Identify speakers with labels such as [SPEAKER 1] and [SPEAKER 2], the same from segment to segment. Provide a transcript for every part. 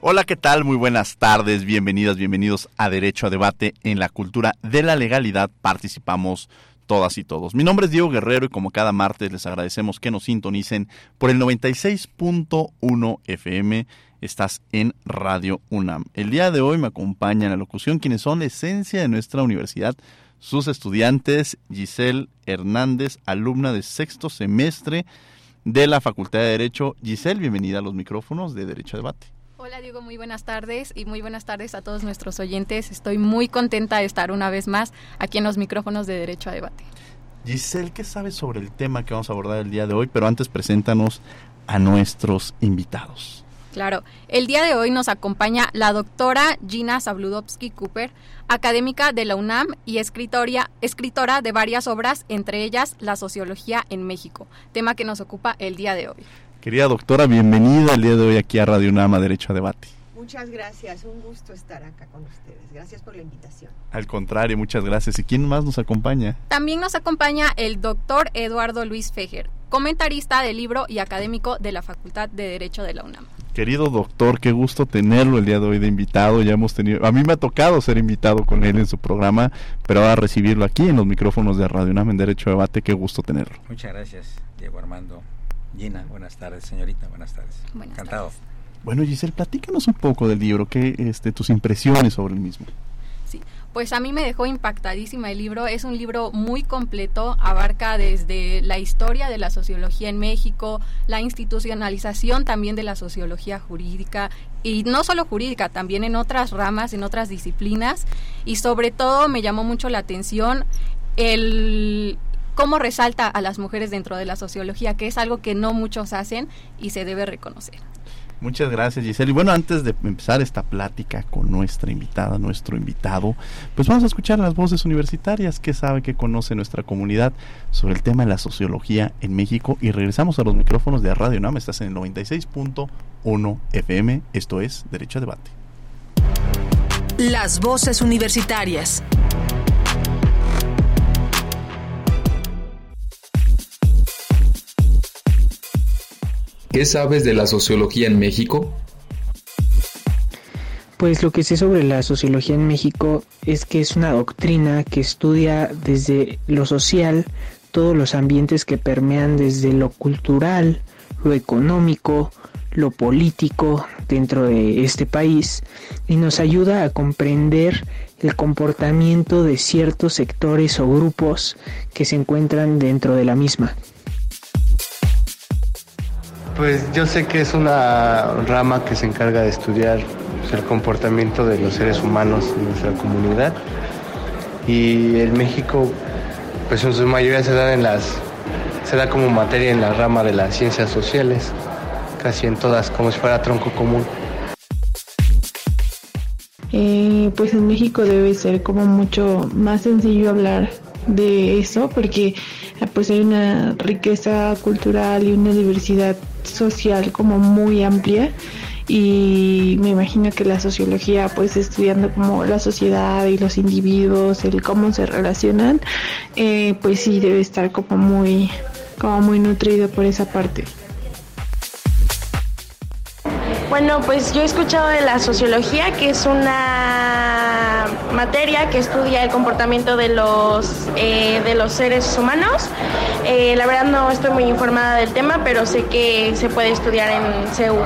[SPEAKER 1] Hola, ¿qué tal? Muy buenas tardes, bienvenidas, bienvenidos a Derecho a Debate en la cultura de la legalidad. Participamos todas y todos. Mi nombre es Diego Guerrero y como cada martes les agradecemos que nos sintonicen por el 96.1 FM. Estás en Radio UNAM. El día de hoy me acompaña en la locución quienes son la esencia de nuestra universidad, sus estudiantes, Giselle Hernández, alumna de sexto semestre de la Facultad de Derecho. Giselle, bienvenida a los micrófonos de Derecho a Debate.
[SPEAKER 2] Hola Diego, muy buenas tardes y muy buenas tardes a todos nuestros oyentes. Estoy muy contenta de estar una vez más aquí en los micrófonos de Derecho a Debate.
[SPEAKER 1] Giselle, ¿qué sabes sobre el tema que vamos a abordar el día de hoy? Pero antes preséntanos a nuestros invitados.
[SPEAKER 2] Claro, el día de hoy nos acompaña la doctora Gina Zabludovsky Cooper, académica de la UNAM y escritora, escritora de varias obras, entre ellas La Sociología en México, tema que nos ocupa el día de hoy.
[SPEAKER 1] Querida doctora, bienvenida el día de hoy aquí a Radio Nama Derecho a Debate.
[SPEAKER 3] Muchas gracias, un gusto estar acá con ustedes. Gracias por la invitación.
[SPEAKER 1] Al contrario, muchas gracias. ¿Y quién más nos acompaña?
[SPEAKER 2] También nos acompaña el doctor Eduardo Luis Fejer, comentarista del libro y académico de la Facultad de Derecho de la UNAM.
[SPEAKER 1] Querido doctor, qué gusto tenerlo el día de hoy de invitado. Ya hemos tenido, a mí me ha tocado ser invitado con él en su programa, pero ahora recibirlo aquí en los micrófonos de Radio UNAM en Derecho a Debate, qué gusto tenerlo.
[SPEAKER 4] Muchas gracias, Diego Armando. Gina, buenas tardes, señorita, buenas tardes. Encantado.
[SPEAKER 1] Bueno, Giselle, platícanos un poco del libro, ¿qué, este, tus impresiones sobre el mismo.
[SPEAKER 2] Sí, pues a mí me dejó impactadísima el libro. Es un libro muy completo, abarca desde la historia de la sociología en México, la institucionalización también de la sociología jurídica y no solo jurídica, también en otras ramas, en otras disciplinas y sobre todo me llamó mucho la atención el cómo resalta a las mujeres dentro de la sociología, que es algo que no muchos hacen y se debe reconocer.
[SPEAKER 1] Muchas gracias Giselle. Y bueno, antes de empezar esta plática con nuestra invitada, nuestro invitado, pues vamos a escuchar las voces universitarias que sabe, que conoce nuestra comunidad sobre el tema de la sociología en México. Y regresamos a los micrófonos de Radio NAM. Estás en el 96.1 FM. Esto es Derecho a Debate.
[SPEAKER 5] Las voces universitarias.
[SPEAKER 6] ¿Qué sabes de la sociología en México?
[SPEAKER 7] Pues lo que sé sobre la sociología en México es que es una doctrina que estudia desde lo social todos los ambientes que permean desde lo cultural, lo económico, lo político dentro de este país y nos ayuda a comprender el comportamiento de ciertos sectores o grupos que se encuentran dentro de la misma.
[SPEAKER 8] Pues yo sé que es una rama que se encarga de estudiar pues, el comportamiento de los seres humanos en nuestra comunidad y en México pues en su mayoría se da en las se da como materia en la rama de las ciencias sociales, casi en todas como si fuera tronco común.
[SPEAKER 9] Eh, pues en México debe ser como mucho más sencillo hablar de eso porque pues hay una riqueza cultural y una diversidad social como muy amplia y me imagino que la sociología pues estudiando como la sociedad y los individuos el cómo se relacionan eh, pues sí debe estar como muy como muy nutrido por esa parte.
[SPEAKER 10] Bueno pues yo he escuchado de la sociología que es una materia que estudia el comportamiento de los eh, de los seres humanos. Eh, la verdad no estoy muy informada del tema pero sé que se puede estudiar en CEU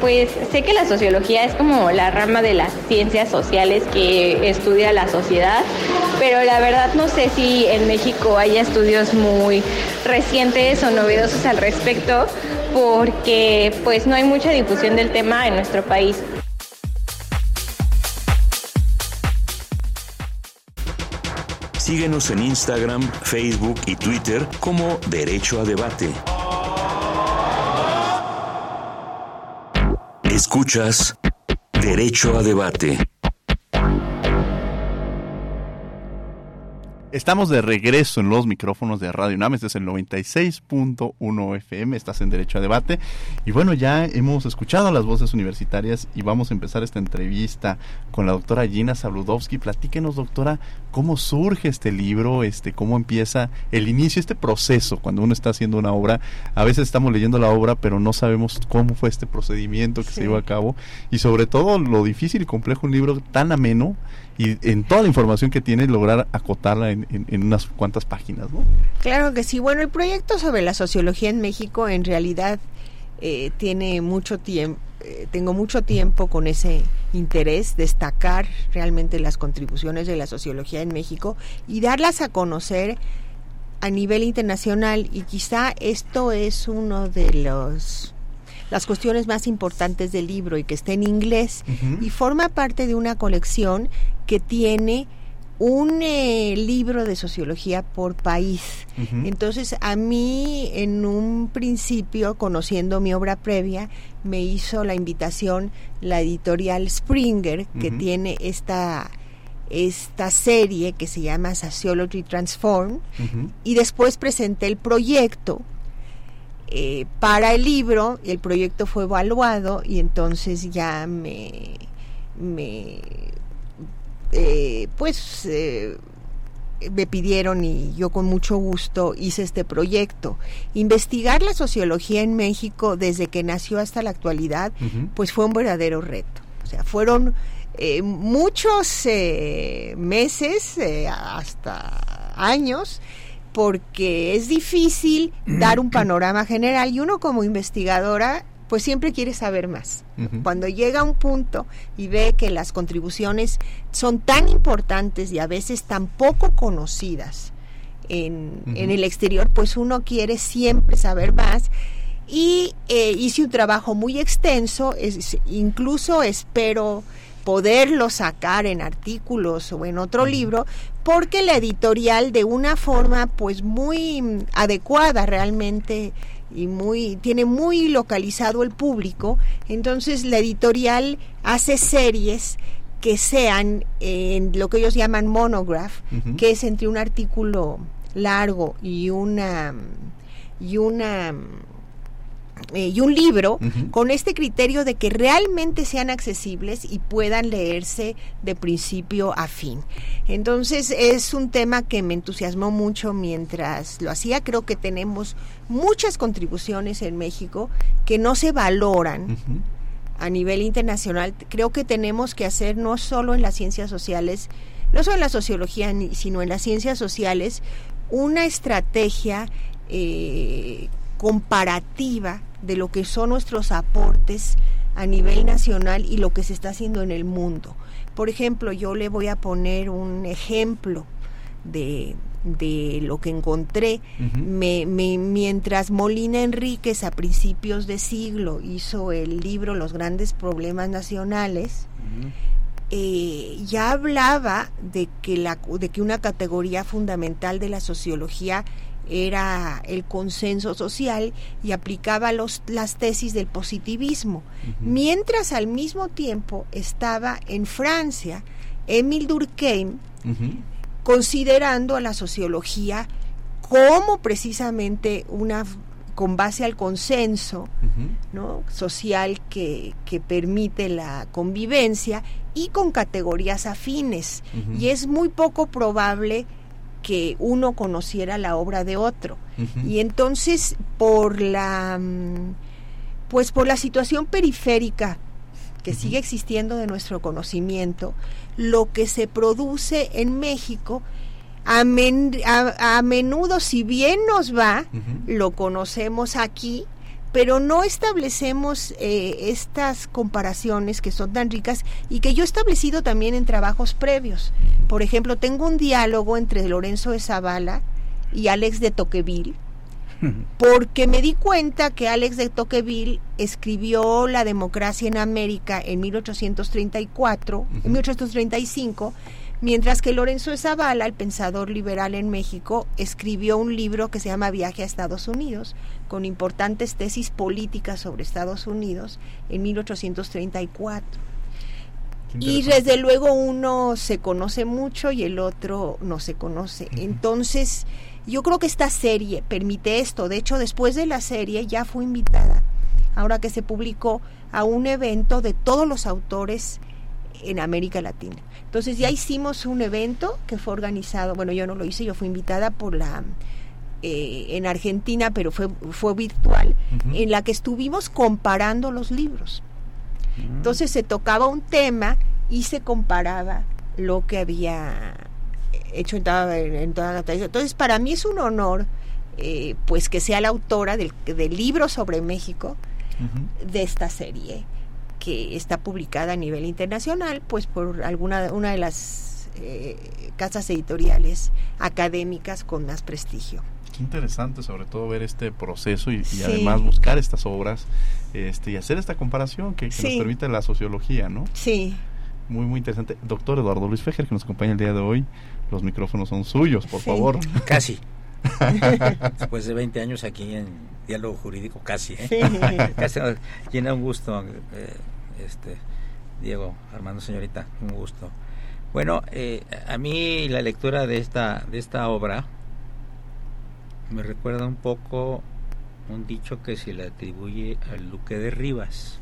[SPEAKER 11] pues sé que la sociología es como la rama de las ciencias sociales que estudia la sociedad, pero la verdad no sé si en México haya estudios muy recientes o novedosos al respecto, porque pues no hay mucha difusión del tema en nuestro país.
[SPEAKER 12] Síguenos en Instagram, Facebook y Twitter como Derecho a Debate. Escuchas Derecho a Debate.
[SPEAKER 1] Estamos de regreso en los micrófonos de Radio UNAM, este es el 96.1 FM, estás en Derecho a Debate. Y bueno, ya hemos escuchado las voces universitarias y vamos a empezar esta entrevista con la doctora Gina Sabludowski. Platíquenos, doctora, cómo surge este libro, este, cómo empieza el inicio, este proceso cuando uno está haciendo una obra. A veces estamos leyendo la obra, pero no sabemos cómo fue este procedimiento que se llevó a cabo y sobre todo lo difícil y complejo un libro tan ameno y en toda la información que tiene lograr acotarla en, unas cuantas páginas, ¿no?
[SPEAKER 3] Claro que sí. Bueno, el proyecto sobre la sociología en México en realidad eh, tiene mucho tiempo, eh, tengo mucho tiempo con ese interés, destacar realmente las contribuciones de la sociología en México y darlas a conocer a nivel internacional y quizá esto es uno de los las cuestiones más importantes del libro y que está en inglés y forma parte de una colección que tiene un eh, libro de sociología por país. Entonces, a mí, en un principio, conociendo mi obra previa, me hizo la invitación la editorial Springer, que tiene esta esta serie que se llama Sociology Transform y después presenté el proyecto eh, para el libro, el proyecto fue evaluado y entonces ya me, me eh, pues eh, me pidieron y yo con mucho gusto hice este proyecto. Investigar la sociología en México desde que nació hasta la actualidad, pues fue un verdadero reto. O sea, fueron muchos meses, hasta años, porque es difícil dar un panorama general y uno como investigadora pues siempre quiere saber más. Cuando llega a un punto y ve que las contribuciones son tan importantes y a veces tan poco conocidas en, el exterior, pues uno quiere siempre saber más. Y eh, hice un trabajo muy extenso, incluso espero poderlo sacar en artículos o en otro libro, porque la editorial de una forma pues muy adecuada realmente y muy tiene muy localizado el público, entonces la editorial hace series que sean en lo que ellos llaman monograph, que es entre un artículo largo y una y una eh, y un libro con este criterio de que realmente sean accesibles y puedan leerse de principio a fin. Entonces es un tema que me entusiasmó mucho mientras lo hacía. Creo que tenemos muchas contribuciones en México que no se valoran. A nivel internacional, creo que tenemos que hacer no solo en las ciencias sociales, no solo en la sociología, sino en las ciencias sociales, una estrategia eh, comparativa de lo que son nuestros aportes a nivel nacional y lo que se está haciendo en el mundo. Por ejemplo, yo le voy a poner un ejemplo de, de lo que encontré. me, mientras Molina Enríquez a principios de siglo hizo el libro Los grandes problemas nacionales, eh, ya hablaba de que, la, de que una categoría fundamental de la sociología era el consenso social y aplicaba los, las tesis del positivismo, mientras al mismo tiempo estaba en Francia Émile Durkheim considerando a la sociología como precisamente una con base al consenso ¿no? social que, que, permite la convivencia y con categorías afines. Y es muy poco probable que uno conociera la obra de otro. Y entonces por la mm, pues por la situación periférica que sigue existiendo de nuestro conocimiento, lo que se produce en México a, menudo, si bien nos va, lo conocemos aquí, pero no establecemos eh, estas comparaciones que son tan ricas y que yo he establecido también en trabajos previos. Por ejemplo, tengo un diálogo entre Lorenzo de Zavala y Alex de Toqueville, porque me di cuenta que Alex de Tocqueville escribió La democracia en América en 1834, en 1835, mientras que Lorenzo Zavala, el pensador liberal en México, escribió un libro que se llama Viaje a Estados Unidos, con importantes tesis políticas sobre Estados Unidos en 1834. Y desde luego uno se conoce mucho y el otro no se conoce. Entonces, yo creo que esta serie permite esto. De hecho, después de la serie ya fue invitada, ahora que se publicó, a un evento de todos los autores en América Latina. Entonces ya hicimos un evento que fue organizado, bueno, yo no lo hice, yo fui invitada por la eh, en Argentina, pero fue, fue virtual, en la que estuvimos comparando los libros. Mm. Entonces se tocaba un tema y se comparaba lo que había hecho en toda, la tradición. Entonces, para mí es un honor eh, pues que sea la autora del, libro sobre México de esta serie que está publicada a nivel internacional pues por alguna una de las eh, casas editoriales académicas con más prestigio.
[SPEAKER 1] Qué interesante sobre todo ver este proceso y, además buscar estas obras este y hacer esta comparación que, nos permite la sociología no
[SPEAKER 3] sí.
[SPEAKER 1] Muy muy interesante. Doctor Eduardo Luis Fejer que nos acompaña el día de hoy. Los micrófonos son suyos, por favor.
[SPEAKER 4] Casi. Después de 20 años aquí en diálogo jurídico, casi. ¿eh? casi llena un gusto, eh, este, Diego, Armando, señorita, un gusto. Bueno, eh, a mí la lectura de esta, de esta obra me recuerda un poco un dicho que se le atribuye al duque de Rivas.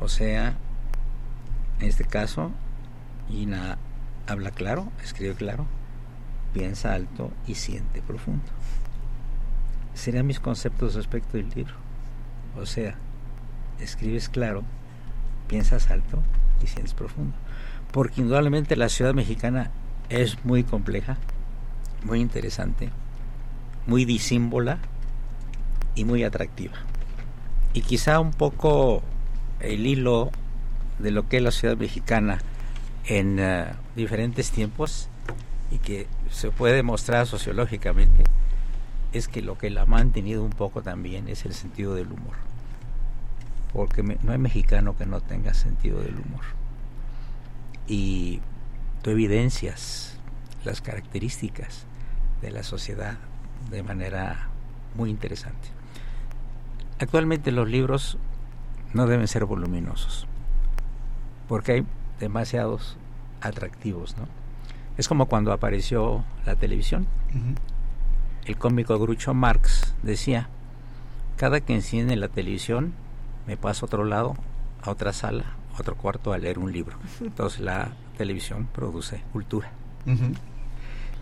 [SPEAKER 4] O sea, en este caso, Gina habla claro, escribe claro, piensa alto y siente profundo. Serían mis conceptos respecto del libro. O sea, escribes claro, piensas alto y sientes profundo. Porque indudablemente la ciudad mexicana es muy compleja, muy interesante, muy disímbola y muy atractiva. Y quizá un poco el hilo de lo que es la ciudad mexicana en eh, diferentes tiempos y que se puede demostrar sociológicamente es que lo que la ha mantenido un poco también es el sentido del humor. Porque no hay mexicano que no tenga sentido del humor. Y tú evidencias las características de la sociedad de manera muy interesante. Actualmente los libros no deben ser voluminosos, porque hay demasiados atractivos, ¿no? Es como cuando apareció la televisión. El cómico Grucho Marx decía, cada que enciende la televisión me paso a otro lado, a otra sala, a otro cuarto a leer un libro. Entonces la televisión produce cultura.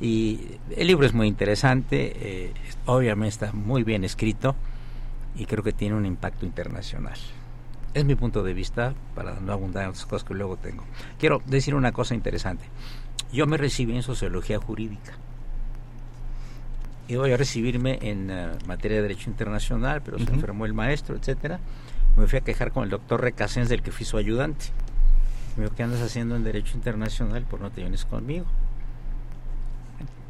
[SPEAKER 4] Y el libro es muy interesante, eh, obviamente está muy bien escrito y creo que tiene un impacto internacional. Es mi punto de vista, para no abundar en otras cosas que luego tengo. Quiero decir una cosa interesante. Yo me recibí en sociología jurídica. Y voy a recibirme en eh, materia de derecho internacional, pero se enfermó el maestro, etcétera. Me fui a quejar con el doctor Recasens, del que fui su ayudante. Me dijo, ¿qué andas haciendo en derecho internacional? Por no te vienes conmigo.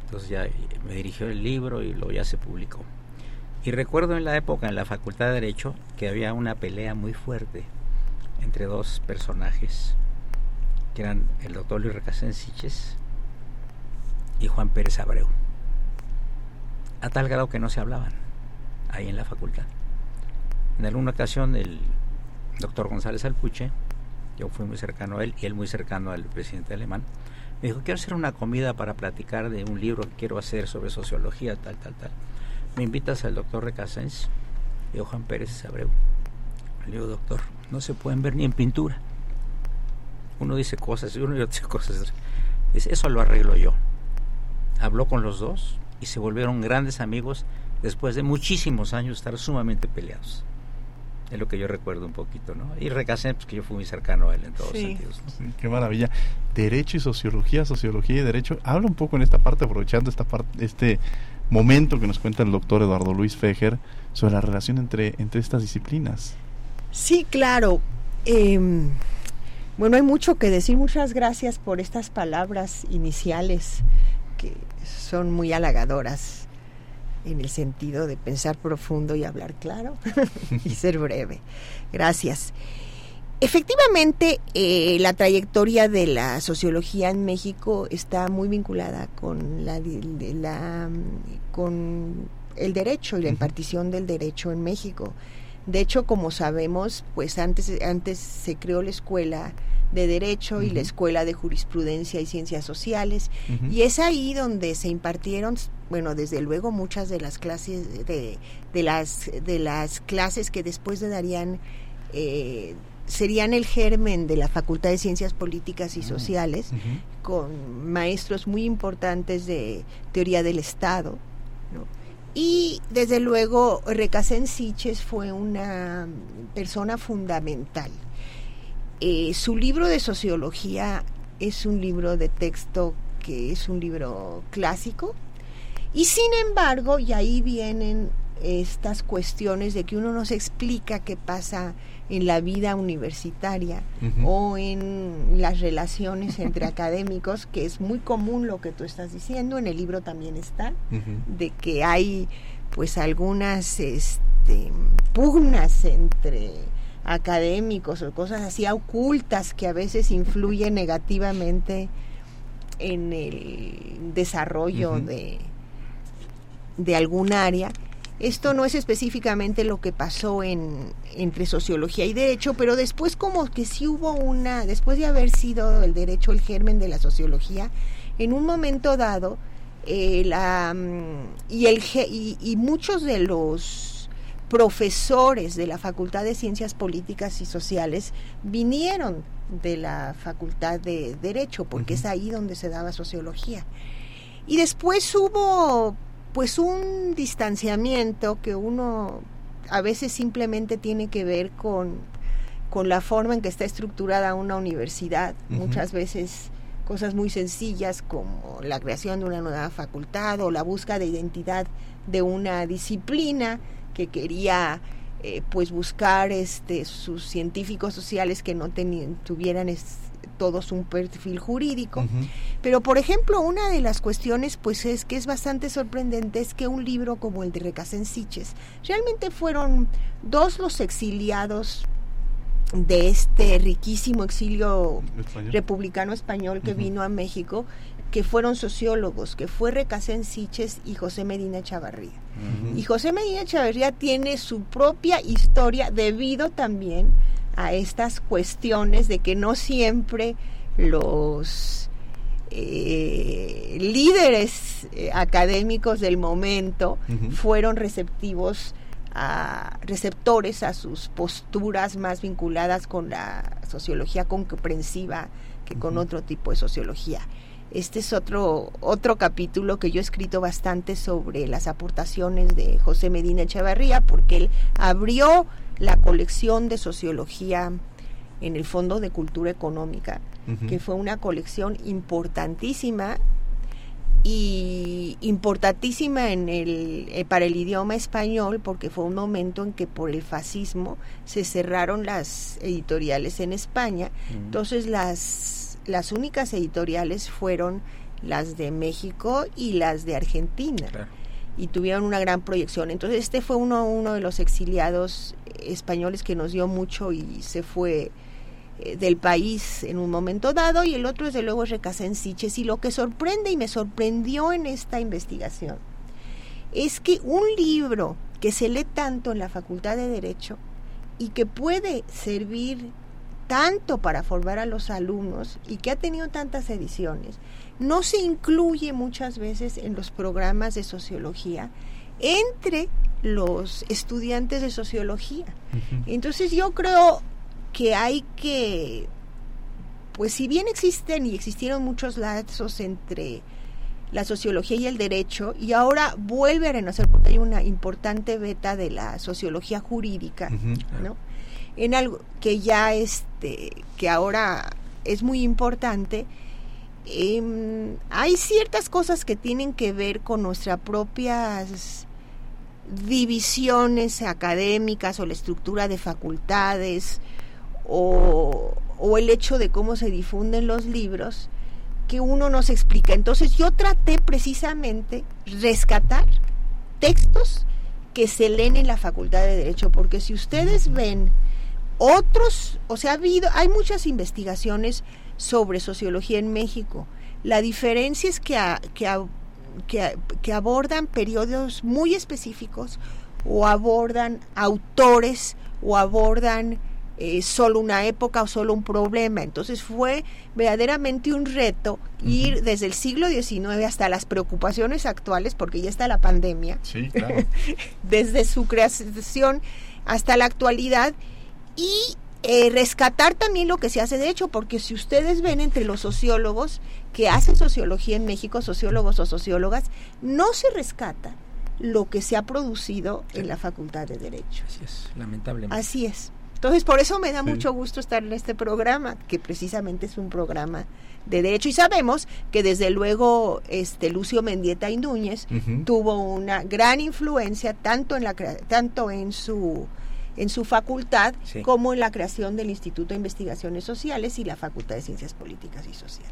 [SPEAKER 4] Entonces ya me dirigió el libro y luego ya se publicó. Y recuerdo en la época, en la Facultad de Derecho, que había una pelea muy fuerte entre dos personajes, que eran el doctor Luis Siches y Juan Pérez Abreu. A tal grado que no se hablaban ahí en la facultad. En alguna ocasión el doctor González Alpuche, yo fui muy cercano a él y él muy cercano al presidente alemán, me dijo, quiero hacer una comida para platicar de un libro que quiero hacer sobre sociología, tal, tal, tal me invitas al doctor Recasens y a Juan Pérez Abreu. Le digo, doctor, no se pueden ver ni en pintura. Uno dice cosas y uno dice cosas. Dice, eso lo arreglo yo. Habló con los dos y se volvieron grandes amigos después de muchísimos años de estar sumamente peleados. Es lo que yo recuerdo un poquito, ¿no? Y Recasens, pues que yo fui muy cercano a él en todos sentidos.
[SPEAKER 1] qué maravilla. Derecho y sociología, sociología y derecho. Habla un poco en esta parte, aprovechando esta parte, este momento que nos cuenta el doctor Eduardo Luis Fejer sobre la relación entre, entre estas disciplinas.
[SPEAKER 3] Sí, claro. Em, bueno, hay mucho que decir. Muchas gracias por estas palabras iniciales que son muy halagadoras en el sentido de pensar profundo y hablar claro y ser breve. Gracias. Efectivamente, eh, la trayectoria de la sociología en México está muy vinculada con la, la con el derecho y la impartición del derecho en México. De hecho, como sabemos, pues antes antes se creó la escuela de derecho y la escuela de jurisprudencia y ciencias sociales y es ahí donde se impartieron bueno desde luego muchas de las clases de, de las de las clases que después le darían eh, serían el germen de la Facultad de Ciencias Políticas y ah, Sociales, con maestros muy importantes de teoría del Estado. Y desde luego Recasén Siches fue una persona fundamental. Eh, su libro de sociología es un libro de texto que es un libro clásico y sin embargo, y ahí vienen estas cuestiones de que uno no se explica qué pasa en la vida universitaria o en las relaciones entre académicos, que es muy común lo que tú estás diciendo, en el libro también está, de que hay pues algunas este, pugnas entre académicos o cosas así ocultas que a veces influyen negativamente en el desarrollo de, de algún área esto no es específicamente lo que pasó en, entre sociología y derecho, pero después como que sí hubo una, después de haber sido el derecho el germen de la sociología, en un momento dado, eh, la, mm, y, el, y, y muchos de los profesores de la Facultad de Ciencias Políticas y Sociales vinieron de la Facultad de Derecho, porque es ahí donde se daba sociología. Y después hubo pues un distanciamiento que uno a veces simplemente tiene que ver con, con la forma en que está estructurada una universidad. Muchas veces cosas muy sencillas como la creación de una nueva facultad o la búsqueda de identidad de una disciplina que quería eh, pues buscar este sus científicos sociales que no tenían, tuvieran todos un perfil jurídico. Pero, por ejemplo, una de las cuestiones, pues es que es bastante sorprendente, es que un libro como el de Recasensiches, realmente fueron dos los exiliados de este riquísimo exilio republicano español que vino a México, que fueron sociólogos, que fue Recasensiches y José Medina Chavarría. Y José Medina Chavarría tiene su propia historia debido también a estas cuestiones de que no siempre los eh, líderes eh, académicos del momento fueron receptivos a receptores a sus posturas más vinculadas con la sociología comprensiva que con otro tipo de sociología. Este es otro, otro capítulo que yo he escrito bastante sobre las aportaciones de José Medina Echevarría, porque él abrió la colección de sociología en el Fondo de Cultura Económica, que fue una colección importantísima y importantísima en el, eh, para el idioma español porque fue un momento en que por el fascismo se cerraron las editoriales en España. Entonces las las únicas editoriales fueron las de México y las de Argentina. Y tuvieron una gran proyección. Entonces este fue uno, uno de los exiliados españoles que nos dio mucho y se fue eh, del país en un momento dado y el otro desde luego es Siches y lo que sorprende y me sorprendió en esta investigación es que un libro que se lee tanto en la Facultad de Derecho y que puede servir tanto para formar a los alumnos y que ha tenido tantas ediciones, no se incluye muchas veces en los programas de sociología entre los estudiantes de sociología. Entonces yo creo que hay que, pues si bien existen y existieron muchos lazos entre la sociología y el derecho, y ahora vuelve a renacer porque hay una importante beta de la sociología jurídica, ¿no? En algo que ya este que ahora es muy importante em, hay ciertas cosas que tienen que ver con nuestras propias divisiones académicas o la estructura de facultades o, o el hecho de cómo se difunden los libros que uno nos explica. Entonces yo traté precisamente rescatar textos que se leen en la Facultad de Derecho, porque si ustedes ven otros, o sea, ha habido, hay muchas investigaciones sobre sociología en México. La diferencia es que, que, que, abordan periodos muy específicos o abordan autores o abordan eh, solo una época o solo un problema. Entonces fue verdaderamente un reto ir desde el siglo XIX hasta las preocupaciones actuales, porque ya está la pandemia,
[SPEAKER 1] sí, claro.
[SPEAKER 3] desde su creación hasta la actualidad y eh, rescatar también lo que se hace de hecho, porque si ustedes ven entre los sociólogos que hacen sociología en México, sociólogos o sociólogas, no se rescata lo que se ha producido en la Facultad de Derecho.
[SPEAKER 4] Así es, lamentablemente.
[SPEAKER 3] Así es. Entonces, por eso me da mucho gusto estar en este programa, que precisamente es un programa de derecho y sabemos que desde luego este Lucio Mendieta y Núñez tuvo una gran influencia tanto en la tanto en su en su facultad como en la creación del Instituto de Investigaciones Sociales y la Facultad de Ciencias Políticas y Sociales.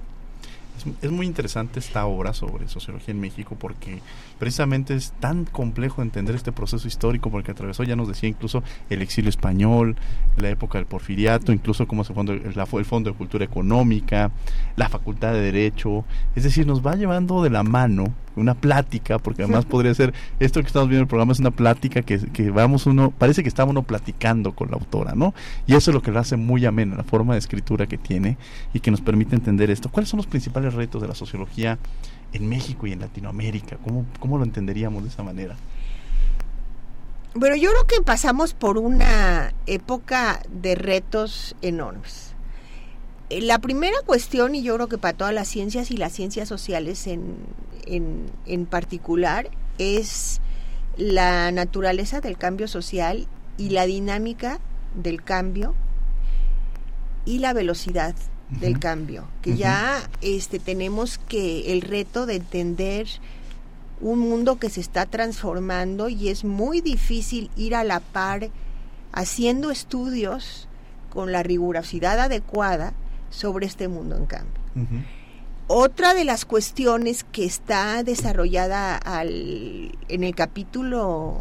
[SPEAKER 1] Es, muy interesante esta obra sobre sociología en México porque precisamente es tan complejo entender este proceso histórico porque atravesó, ya nos decía incluso el exilio español, la época del porfiriato, incluso cómo se fundó el, el Fondo de Cultura Económica, la Facultad de Derecho, es decir, nos va llevando de la mano una plática, porque además podría ser, esto que estamos viendo en el programa es una plática que, que vamos uno, parece que está uno platicando con la autora, ¿no? Y eso es lo que lo hace muy ameno, la forma de escritura que tiene y que nos permite entender esto. ¿Cuáles son los principales retos de la sociología en México y en Latinoamérica? ¿Cómo, cómo lo entenderíamos de esa manera?
[SPEAKER 3] Bueno, yo creo que pasamos por una época de retos enormes. Eh, la primera cuestión, y yo creo que para todas las ciencias y las ciencias sociales en, en, particular es la naturaleza del cambio social y la dinámica del cambio y la velocidad del cambio, que ya este tenemos que el reto de entender un mundo que se está transformando y es muy difícil ir a la par haciendo estudios con la rigurosidad adecuada sobre este mundo en cambio. Otra de las cuestiones que está desarrollada al, en el capítulo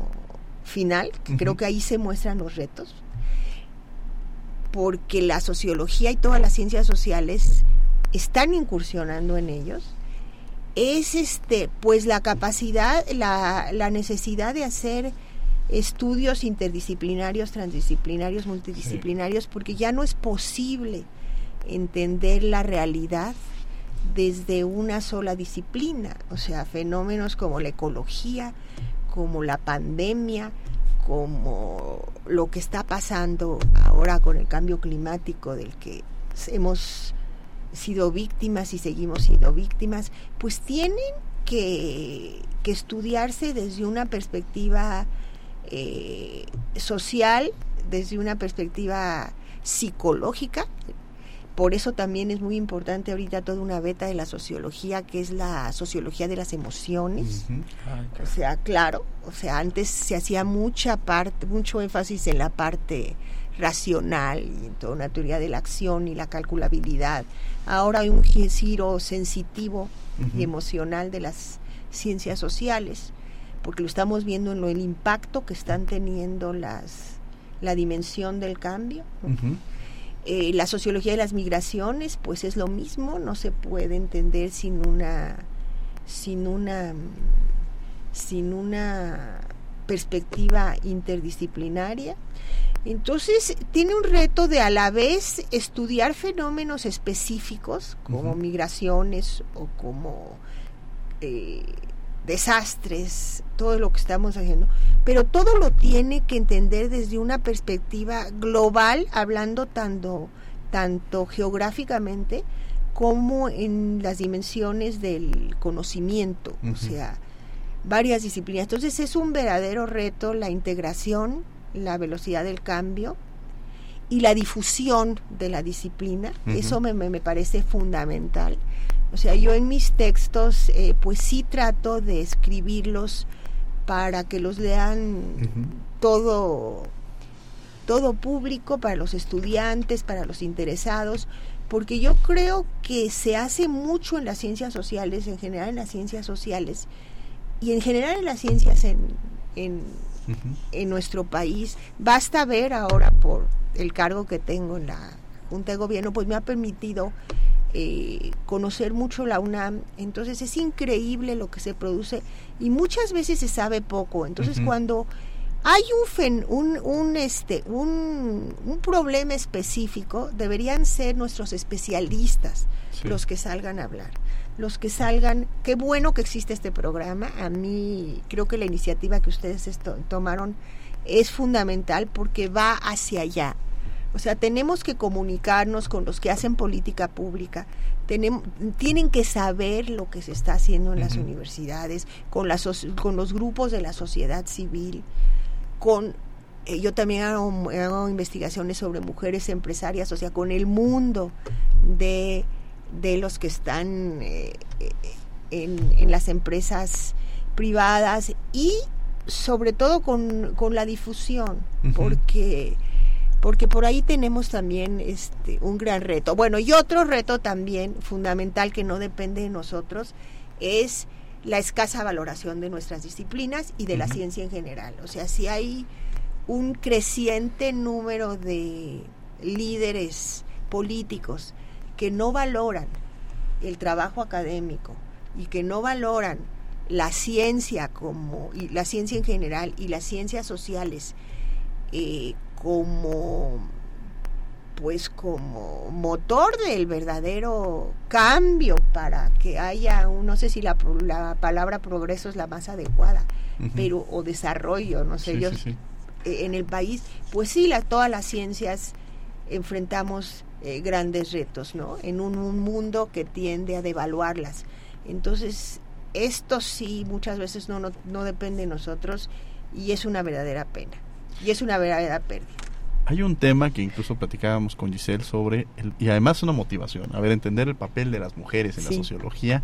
[SPEAKER 3] final, que creo que ahí se muestran los retos, porque la sociología y todas las ciencias sociales están incursionando en ellos, es este, pues la capacidad, la, la necesidad de hacer estudios interdisciplinarios, transdisciplinarios, multidisciplinarios, porque ya no es posible entender la realidad desde una sola disciplina, o sea, fenómenos como la ecología, como la pandemia, como lo que está pasando ahora con el cambio climático del que hemos sido víctimas y seguimos siendo víctimas, pues tienen que, estudiarse desde una perspectiva eh, social, desde una perspectiva psicológica, por eso también es muy importante ahorita toda una beta de la sociología, que es la sociología de las emociones. O sea, claro, o sea, antes se hacía mucha parte, mucho énfasis en la parte racional y en toda una teoría de la acción y la calculabilidad. Ahora hay un giro sensitivo y emocional de las ciencias sociales, porque lo estamos viendo en lo el impacto que están teniendo las la dimensión del cambio. Eh, la sociología de las migraciones, pues es lo mismo, no se puede entender sin una, sin una, sin una perspectiva interdisciplinaria. Entonces, tiene un reto de a la vez estudiar fenómenos específicos como migraciones o como eh, desastres, todo lo que estamos haciendo, pero todo lo tiene que entender desde una perspectiva global, hablando tanto, tanto geográficamente como en las dimensiones del conocimiento, o sea, varias disciplinas. Entonces es un verdadero reto la integración, la velocidad del cambio y la difusión de la disciplina. Eso me, me parece fundamental O sea, yo en mis textos, eh, pues sí trato de escribirlos para que los lean todo, todo público, para los estudiantes, para los interesados, porque yo creo que se hace mucho en las ciencias sociales, en general en las ciencias sociales, y en general en las ciencias en, en, en nuestro país. Basta ver ahora por el cargo que tengo en la Junta de Gobierno, pues me ha permitido eh, conocer mucho la UNAM, entonces es increíble lo que se produce y muchas veces se sabe poco, entonces cuando hay un, fen, un, un, este, un, un, problema específico, deberían ser nuestros especialistas sí. los que salgan a hablar, los que salgan, qué bueno que existe este programa, a mí creo que la iniciativa que ustedes esto, tomaron es fundamental porque va hacia allá, o sea, tenemos que comunicarnos con los que hacen política pública. Tenemos, tienen que saber lo que se está haciendo en uh -huh. las universidades, con, las, con los grupos de la sociedad civil, con eh, yo también hago, hago, investigaciones sobre mujeres empresarias, o sea, con el mundo de, de los que están eh, en, en, las empresas privadas y sobre todo con, con la difusión, uh -huh. porque porque por ahí tenemos también este un gran reto. Bueno, y otro reto también fundamental que no depende de nosotros es la escasa valoración de nuestras disciplinas y de uh -huh. la ciencia en general. O sea, si hay un creciente número de líderes políticos que no valoran el trabajo académico y que no valoran la ciencia como y la ciencia en general y las ciencias sociales eh, como pues como motor del verdadero cambio para que haya un, no sé si la, la palabra progreso es la más adecuada, uh -huh. pero o desarrollo, no sé, sí, yo sí, sí. Eh, en el país, pues sí, la, todas las ciencias enfrentamos eh, grandes retos, ¿no? En un, un, mundo que tiende a devaluarlas. Entonces, esto sí muchas veces no, no, no depende de nosotros y es una verdadera pena y es una verdadera pérdida.
[SPEAKER 1] Hay un tema que incluso platicábamos con Giselle sobre, el, y además una motivación, a ver, entender el papel de las mujeres en sí. la sociología,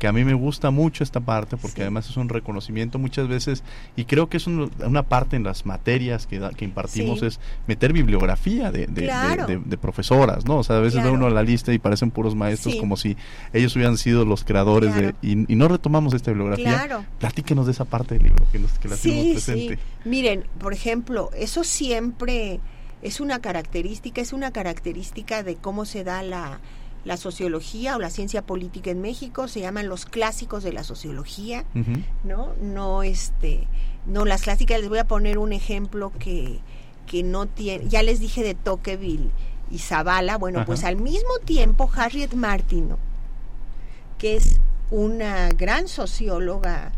[SPEAKER 1] que a mí me gusta mucho esta parte porque sí. además es un reconocimiento muchas veces, y creo que es un, una parte en las materias que, da, que impartimos, sí. es meter bibliografía de, de, claro. de, de, profesoras, ¿no? O sea, a veces claro. ve uno a la lista y parecen puros maestros como si ellos hubieran sido los creadores claro. de, y, y, no retomamos esta bibliografía. Claro. Platíquenos de esa parte del libro, que, nos, que la tenemos presente.
[SPEAKER 3] Miren, por ejemplo, eso siempre es una característica, es una característica de cómo se da la, la sociología o la ciencia política en México, se llaman los clásicos de la sociología, uh -huh. ¿no? No este, no las clásicas, les voy a poner un ejemplo que, que no tiene, ya les dije de Tocqueville y Zavala, bueno, Ajá. pues al mismo tiempo Harriet Martineau, que es una gran socióloga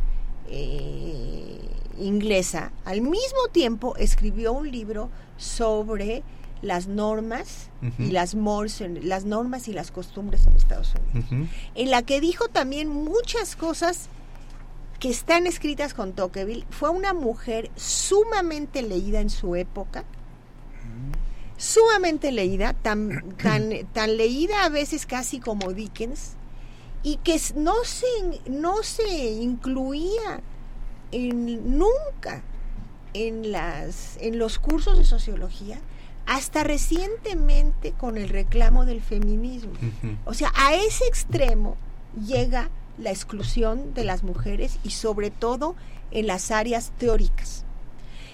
[SPEAKER 3] eh, inglesa, al mismo tiempo escribió un libro sobre las normas uh -huh. y las, las normas y las costumbres en Estados Unidos, uh -huh. en la que dijo también muchas cosas que están escritas con Tocqueville. Fue una mujer sumamente leída en su época, sumamente leída, tan, tan, tan leída a veces casi como Dickens, y que no se, no se incluía en, nunca en, las, en los cursos de sociología hasta recientemente con el reclamo del feminismo. Uh -huh. O sea, a ese extremo llega la exclusión de las mujeres y sobre todo en las áreas teóricas.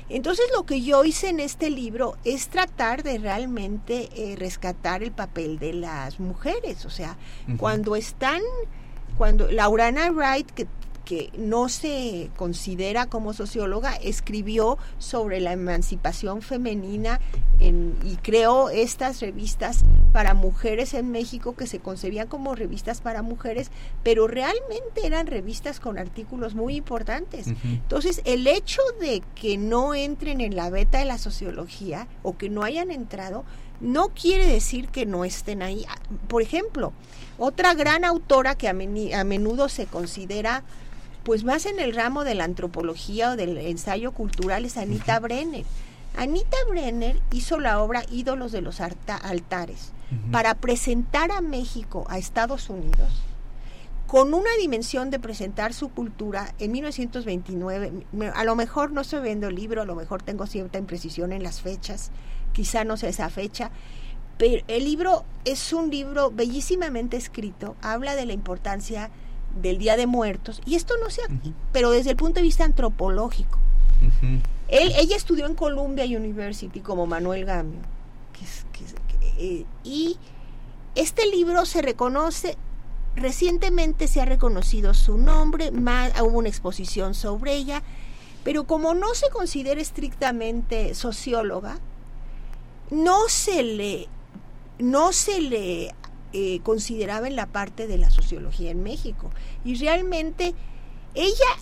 [SPEAKER 3] Entonces lo que yo hice en este libro es tratar de realmente eh, rescatar el papel de las mujeres, o sea, uh -huh. cuando están, cuando Laurana Wright, que que no se considera como socióloga, escribió sobre la emancipación femenina en, y creó estas revistas para mujeres en México que se concebían como revistas para mujeres, pero realmente eran revistas con artículos muy importantes. Uh -huh. Entonces, el hecho de que no entren en la beta de la sociología o que no hayan entrado, no quiere decir que no estén ahí. Por ejemplo, otra gran autora que a, a menudo se considera pues más en el ramo de la antropología o del ensayo cultural es Anita. Brenner. Anita Brenner hizo la obra Ídolos de los altares uh -huh. para presentar a México, a Estados Unidos, con una dimensión de presentar su cultura en 1929. A lo mejor no estoy viendo el libro, a lo mejor tengo cierta imprecisión en las fechas, quizá no sea esa fecha, pero el libro es un libro bellísimamente escrito, habla de la importancia del Día de Muertos, y esto no se pero desde el punto de vista antropológico. Él, ella estudió en Columbia University como Manuel Gamio, eh, y este libro se reconoce, recientemente se ha reconocido su nombre, más, hubo una exposición sobre ella, pero como no se considera estrictamente socióloga, no se le no se le eh, consideraba en la parte de la sociología en México. Y realmente ella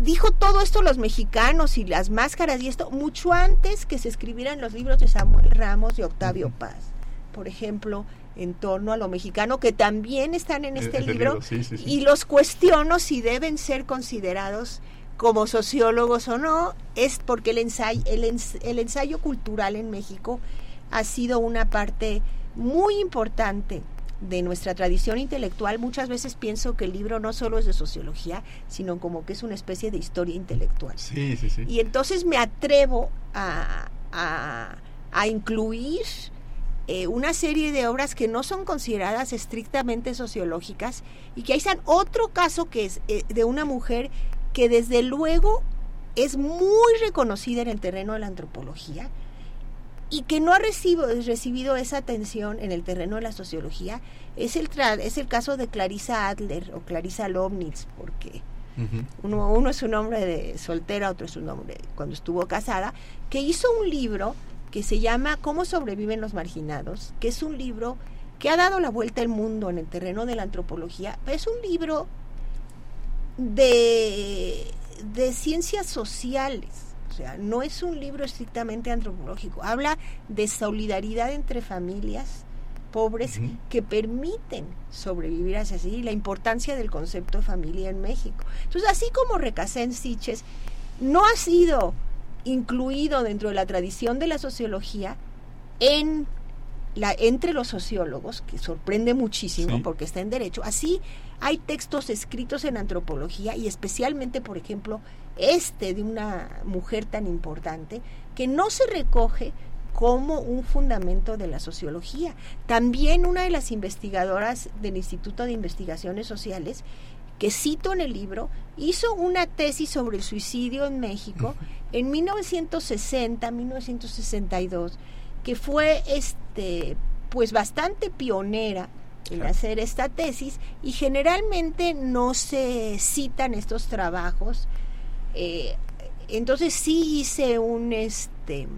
[SPEAKER 3] dijo todo esto los mexicanos y las máscaras y esto mucho antes que se escribieran los libros de Samuel Ramos y Octavio Paz, por ejemplo, en torno a lo mexicano, que también están en este, libro, y los cuestiono si deben ser considerados como sociólogos o no, es porque el ensayo, el ensayo cultural en México ha sido una parte muy importante de nuestra tradición intelectual, muchas veces pienso que el libro no solo es de sociología, sino como que es una especie de historia intelectual.
[SPEAKER 1] Sí, sí, sí.
[SPEAKER 3] Y entonces me atrevo a, a, incluir eh, una serie de obras que no son consideradas estrictamente sociológicas y que ahí están otro caso que es eh, de una mujer que desde luego es muy reconocida en el terreno de la antropología, y que no ha recibido, recibido esa atención en el terreno de la sociología es el, es el caso de Clarisa Adler o Clarisa Lobnitz, porque uno, uno es un hombre de soltera, otro es un hombre cuando estuvo casada, que hizo un libro que se llama Cómo sobreviven los marginados, que es un libro que ha dado la vuelta al mundo en el terreno de la antropología. Es un libro de, de ciencias sociales o sea, no es un libro estrictamente antropológico. Habla de solidaridad entre familias pobres que permiten sobrevivir hacia así y la importancia del concepto de familia en México. Entonces, así como Recasén Siches no ha sido incluido dentro de la tradición de la sociología en la, entre los sociólogos, que sorprende muchísimo porque está en derecho, así hay textos escritos en antropología y especialmente, por ejemplo, este de una mujer tan importante que no se recoge como un fundamento de la sociología. También una de las investigadoras del Instituto de Investigaciones Sociales, que cito en el libro, hizo una tesis sobre el suicidio en México en 1960-1962, que fue este pues bastante pionera en hacer esta tesis y generalmente no se citan estos trabajos. Eh, entonces sí hice un, este,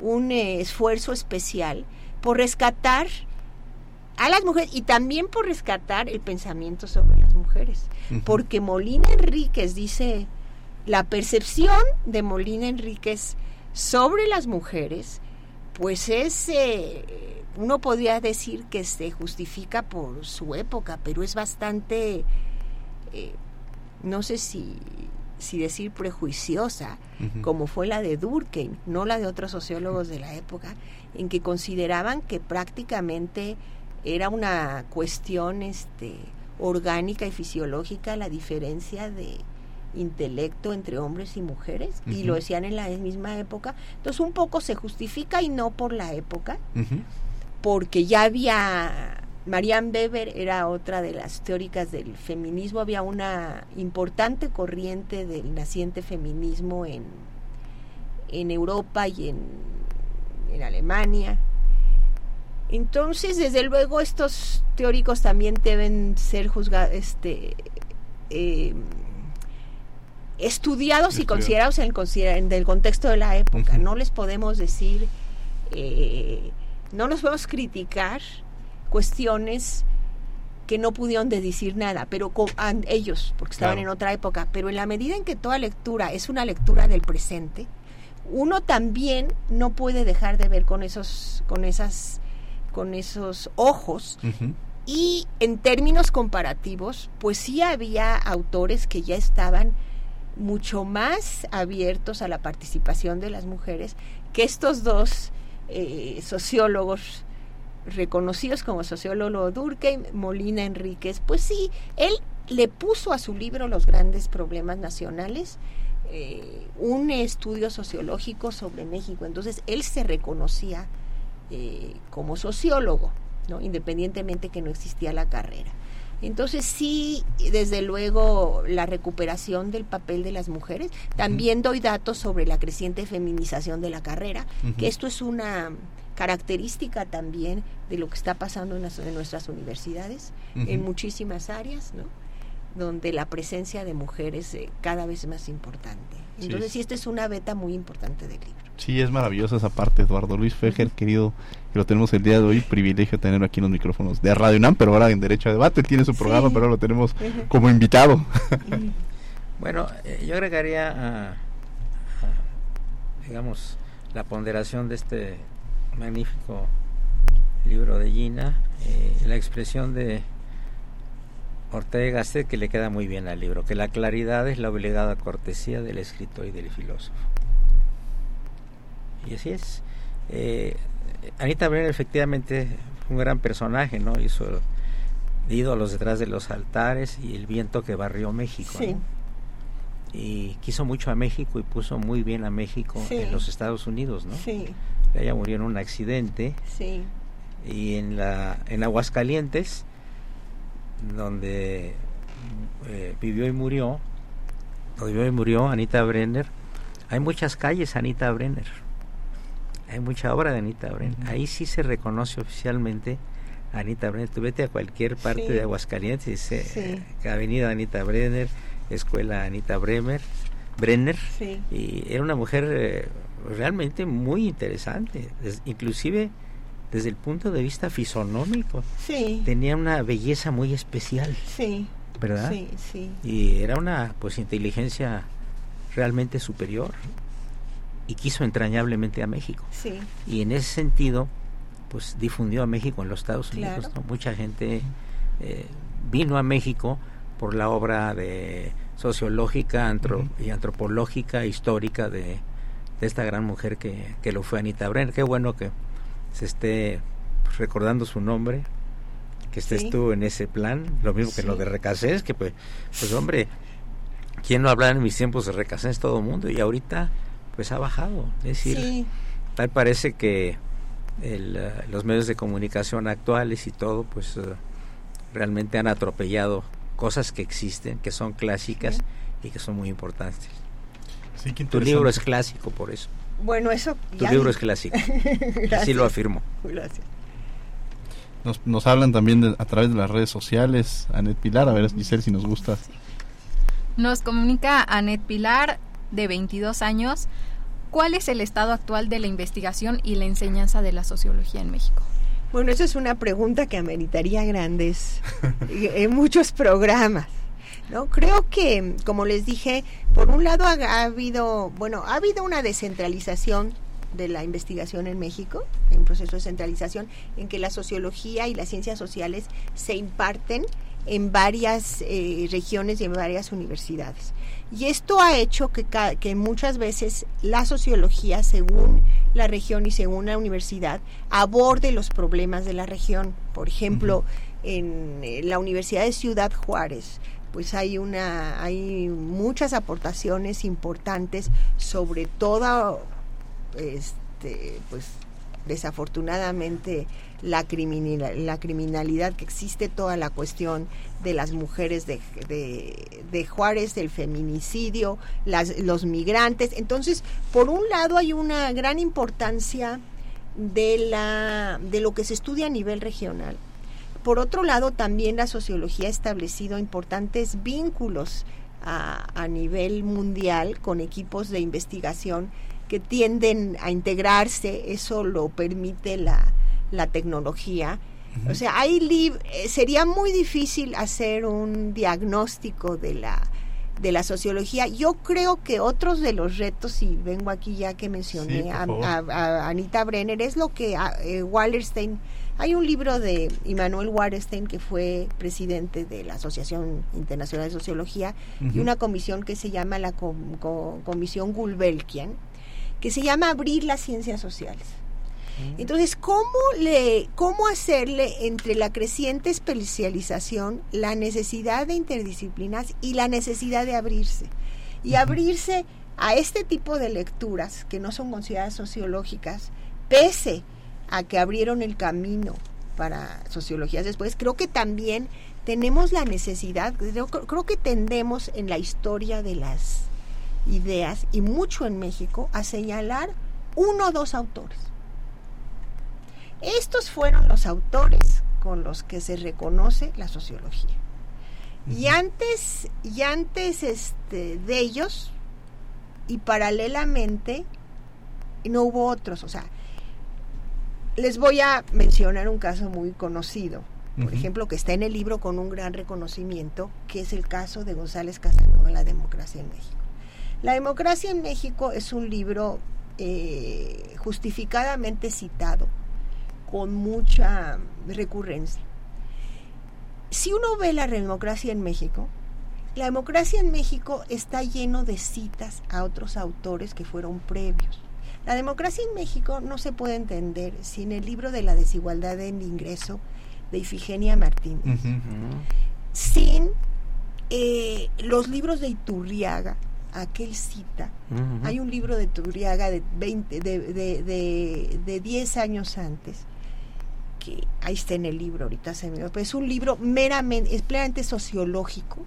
[SPEAKER 3] un esfuerzo especial por rescatar a las mujeres y también por rescatar el pensamiento sobre las mujeres. Porque Molina Enríquez dice, la percepción de Molina Enríquez sobre las mujeres, pues es, eh, uno podría decir que se justifica por su época, pero es bastante, eh, no sé si si decir prejuiciosa, como fue la de Durkheim, no la de otros sociólogos de la época, en que consideraban que prácticamente era una cuestión este, orgánica y fisiológica la diferencia de intelecto entre hombres y mujeres, y lo decían en la misma época. Entonces un poco se justifica y no por la época, porque ya había Marianne Weber era otra de las teóricas del feminismo. Había una importante corriente del naciente feminismo en, en Europa y en, en Alemania. Entonces, desde luego, estos teóricos también deben ser juzgados, este, em, estudiados y considerados en el, el contexto de la época. No les podemos decir, eh, no los podemos criticar cuestiones que no pudieron decir nada, pero con, ellos, porque estaban en otra época, pero en la medida en que toda lectura es una lectura del presente, uno también no puede dejar de ver con esos, con esas, con esos ojos. Y en términos comparativos, pues sí había autores que ya estaban mucho más abiertos a la participación de las mujeres que estos dos eh, sociólogos reconocidos como sociólogo Durkheim, Molina Enríquez, pues sí, él le puso a su libro Los grandes problemas nacionales eh, un estudio sociológico sobre México. Entonces él se reconocía eh, como sociólogo, ¿no? independientemente que no existía la carrera. Entonces sí, desde luego, la recuperación del papel de las mujeres. También doy datos sobre la creciente feminización de la carrera, que esto es una característica también de lo que está pasando en, nuestras universidades, en muchísimas áreas, ¿no? Donde la presencia de mujeres eh, cada vez es más importante. Entonces, sí. esta es una beta muy importante del libro.
[SPEAKER 1] Sí, es maravillosa esa parte, Eduardo Luis Fejer, querido, que lo tenemos el día de hoy, privilegio tenerlo aquí en los micrófonos de Radio UNAM, pero ahora en Derecho a Debate, tiene su programa, pero ahora lo tenemos como invitado.
[SPEAKER 4] bueno, eh, yo agregaría, a, digamos, la ponderación de este magnífico libro de Gina, eh, la expresión de Ortega Gasset que le queda muy bien al libro, que la claridad es la obligada cortesía del escritor y del filósofo. Y así es. Eh, Anita Brenner efectivamente fue un gran personaje, ¿no? Hizo ídolos detrás de los altares y el viento que barrió México. Sí. Y quiso mucho a México y puso muy bien a México en los Estados Unidos, ¿no?
[SPEAKER 3] Sí.
[SPEAKER 4] Ella murió en un accidente.
[SPEAKER 3] Sí.
[SPEAKER 4] Y en la en Aguascalientes donde eh, vivió y murió, donde vivió y murió Anita Brenner, hay muchas calles Anita Brenner, hay mucha obra de Anita Brenner, ahí sí se reconoce oficialmente Anita Brenner, tú vete a cualquier parte de Aguascalientes y dice Avenida Anita Brenner, Escuela Anita Bremer, Brenner, y era una mujer eh, realmente muy interesante, inclusive desde el punto de vista fisonómico.
[SPEAKER 3] Sí.
[SPEAKER 4] Tenía una belleza muy especial.
[SPEAKER 3] Sí.
[SPEAKER 4] ¿Verdad?
[SPEAKER 3] Sí, sí.
[SPEAKER 4] Y era una pues inteligencia realmente superior y quiso entrañablemente a México.
[SPEAKER 3] Sí.
[SPEAKER 4] Y en ese sentido pues difundió a México en los Estados Unidos. Mucha gente eh, vino a México por la obra de sociológica y antropológica histórica de, de, esta gran mujer que, que lo fue Anita Brenner. Qué bueno que se esté recordando su nombre, que estés tú en ese plan, lo mismo que lo de Recasés, que pues, pues hombre, ¿quién no hablaba en mis tiempos de Recasés? Todo el mundo, y ahorita pues ha bajado, es decir, tal parece que el, uh, los medios de comunicación actuales y todo, pues uh, realmente han atropellado cosas que existen, que son clásicas y que son muy importantes.
[SPEAKER 1] Sí,
[SPEAKER 4] tu libro es clásico por eso.
[SPEAKER 3] Bueno, eso.
[SPEAKER 4] Tu libro es clásico. Así lo afirmo.
[SPEAKER 3] Gracias.
[SPEAKER 1] Nos, nos hablan también de, a través de las redes sociales. Anet Pilar, a ver, Giselle, si nos gusta.
[SPEAKER 2] Nos comunica Anet Pilar, de 22 años. ¿Cuál es el estado actual de la investigación y la enseñanza de la sociología en México?
[SPEAKER 3] Bueno, esa es una pregunta que ameritaría grandes, en muchos programas. ¿No? Creo que, como les dije, por un lado ha, habido, bueno, ha habido una descentralización de la investigación en México, un proceso de centralización en que la sociología y las ciencias sociales se imparten en varias eh, regiones y en varias universidades. Y esto ha hecho que, que muchas veces la sociología, según la región y según la universidad, aborde los problemas de la región. Por ejemplo, en la Universidad de Ciudad Juárez, pues hay una hay muchas aportaciones importantes sobre toda este pues desafortunadamente la criminalidad, la criminalidad que existe toda la cuestión de las mujeres de, de, Juárez del feminicidio las, los migrantes. Entonces por un lado hay una gran importancia de la de lo que se estudia a nivel regional por otro lado, también la sociología ha establecido importantes vínculos a, nivel mundial con equipos de investigación que tienden a integrarse, eso lo permite la, tecnología. O sea, eh, sería muy difícil hacer un diagnóstico de la, de la sociología. Yo creo que otros de los retos, y vengo aquí ya que mencioné a, Anita Brenner, es lo que eh, Wallerstein hay un libro de Immanuel Warstein, que fue presidente de la Asociación Internacional de Sociología, y una comisión que se llama la Comisión Gulbenkian, que se llama Abrir las Ciencias Sociales. Entonces, ¿cómo, le, ¿cómo hacerle entre la creciente especialización, la necesidad de interdisciplinas y la necesidad de abrirse? Y abrirse a este tipo de lecturas que no son consideradas sociológicas, pese a que abrieron el camino para sociologías después, creo que también tenemos la necesidad, creo, creo que tendemos en la historia de las ideas y mucho en México a señalar uno o dos autores. Estos fueron los autores con los que se reconoce la sociología. Y antes, y antes este, de ellos, y paralelamente, no hubo otros. O sea, les voy a mencionar un caso muy conocido, por ejemplo, que está en el libro con un gran reconocimiento, que es el caso de González Casanova, La democracia en México. La democracia en México es un libro eh, justificadamente citado, con mucha recurrencia. Si uno ve la democracia en México, la democracia en México está lleno de citas a otros autores que fueron previos. La democracia en México no se puede entender sin el libro de la desigualdad en ingreso de Ifigenia Martínez, sin eh, los libros de Iturriaga, aquel cita. Hay un libro de Iturriaga de, 20, de, de, de, 10 años antes, que ahí está en el libro, ahorita se me... Pues es un libro meramente, es plenamente sociológico,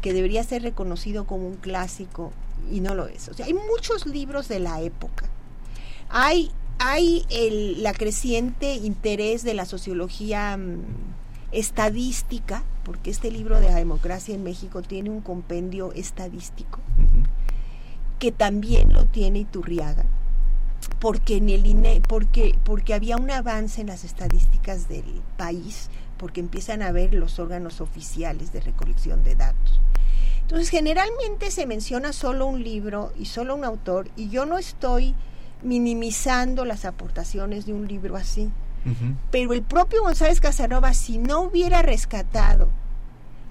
[SPEAKER 3] que debería ser reconocido como un clásico y no lo es. O sea, hay muchos libros de la época. Hay, hay el la creciente interés de la sociología mm, estadística, porque este libro de la democracia en México tiene un compendio estadístico, que también lo tiene Iturriaga, porque en el INE, porque, porque había un avance en las estadísticas del país porque empiezan a ver los órganos oficiales de recolección de datos. Entonces, generalmente se menciona solo un libro y solo un autor, y yo no estoy minimizando las aportaciones de un libro así. Pero el propio González Casanova, si no hubiera rescatado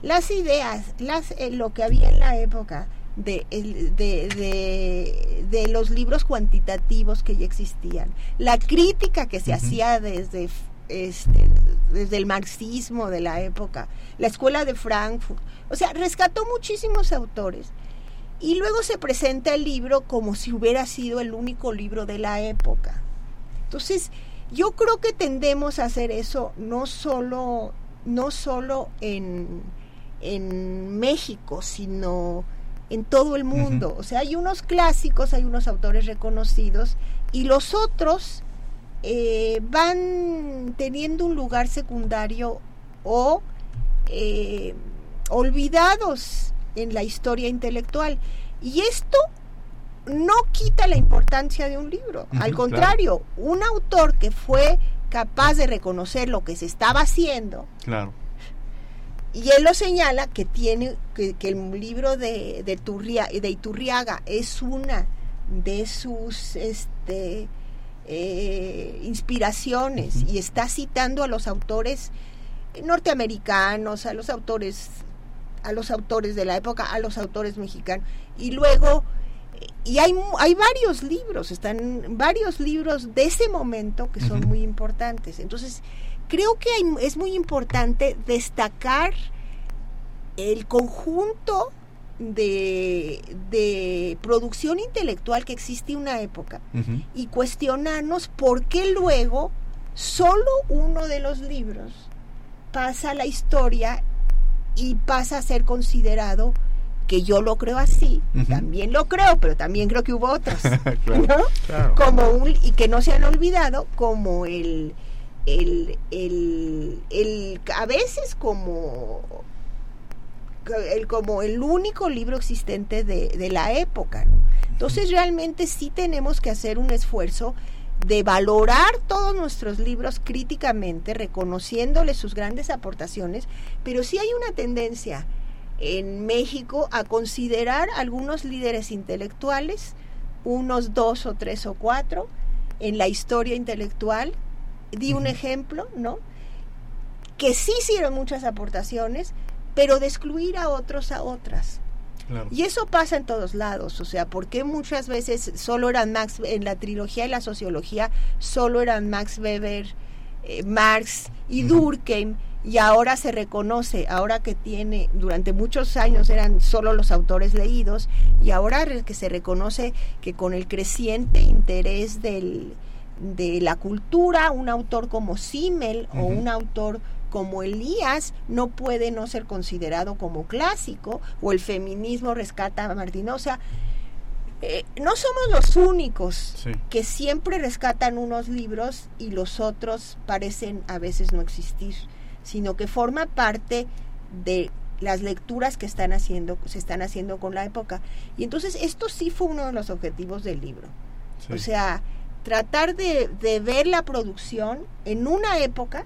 [SPEAKER 3] las ideas, las, eh, lo que había en la época de, de, de, los libros cuantitativos que ya existían, la crítica que se hacía desde este, desde el marxismo de la época, la escuela de Frankfurt, o sea, rescató muchísimos autores. Y luego se presenta el libro como si hubiera sido el único libro de la época. Entonces, yo creo que tendemos a hacer eso no solo, no solo en, en México, sino en todo el mundo. O sea, hay unos clásicos, hay unos autores reconocidos y los otros eh, van teniendo un lugar secundario o eh, olvidados en la historia intelectual. Y esto no quita la importancia de un libro. Al contrario, un autor que fue capaz de reconocer lo que se estaba haciendo.
[SPEAKER 1] Claro.
[SPEAKER 3] Y él lo señala que tiene que, el libro de, de, de Iturriaga es una de sus este, eh, inspiraciones y está citando a los autores norteamericanos, a los autores a los autores de la época, a los autores mexicanos. Y luego y hay hay varios libros, están varios libros de ese momento que son muy importantes. Entonces, creo que es muy importante destacar el conjunto de, producción intelectual que existe una época y cuestionarnos por qué luego solo uno de los libros pasa a la historia y pasa a ser considerado que yo lo creo así, también lo creo, pero también creo que hubo otros, Como un, y que no se han olvidado como el, el, el, el a veces como el, como el único libro existente de, de la época. Entonces realmente sí tenemos que hacer un esfuerzo de valorar todos nuestros libros críticamente, reconociéndoles sus grandes aportaciones, pero sí hay una tendencia en México a considerar algunos líderes intelectuales, unos dos o tres o cuatro, en la historia intelectual. Di un ejemplo, ¿no? Que sí hicieron muchas aportaciones, pero de excluir a otros a otras. Y eso pasa en todos lados, o sea, porque muchas veces solo eran Max, en la trilogía y la sociología, solo eran Max Weber, eh, Marx y Durkheim, y ahora se reconoce, ahora que tiene, durante muchos años eran solo los autores leídos, y ahora que se reconoce que con el creciente interés del, de la cultura, un autor como Simmel o un autor como Elías no puede no ser considerado como clásico, o el feminismo rescata a Martín. O sea, eh, no somos los únicos que siempre rescatan unos libros y los otros parecen a veces no existir, sino que forma parte de las lecturas que están haciendo, se están haciendo con la época. Y entonces esto sí fue uno de los objetivos del libro. O sea, tratar de, de ver la producción en una época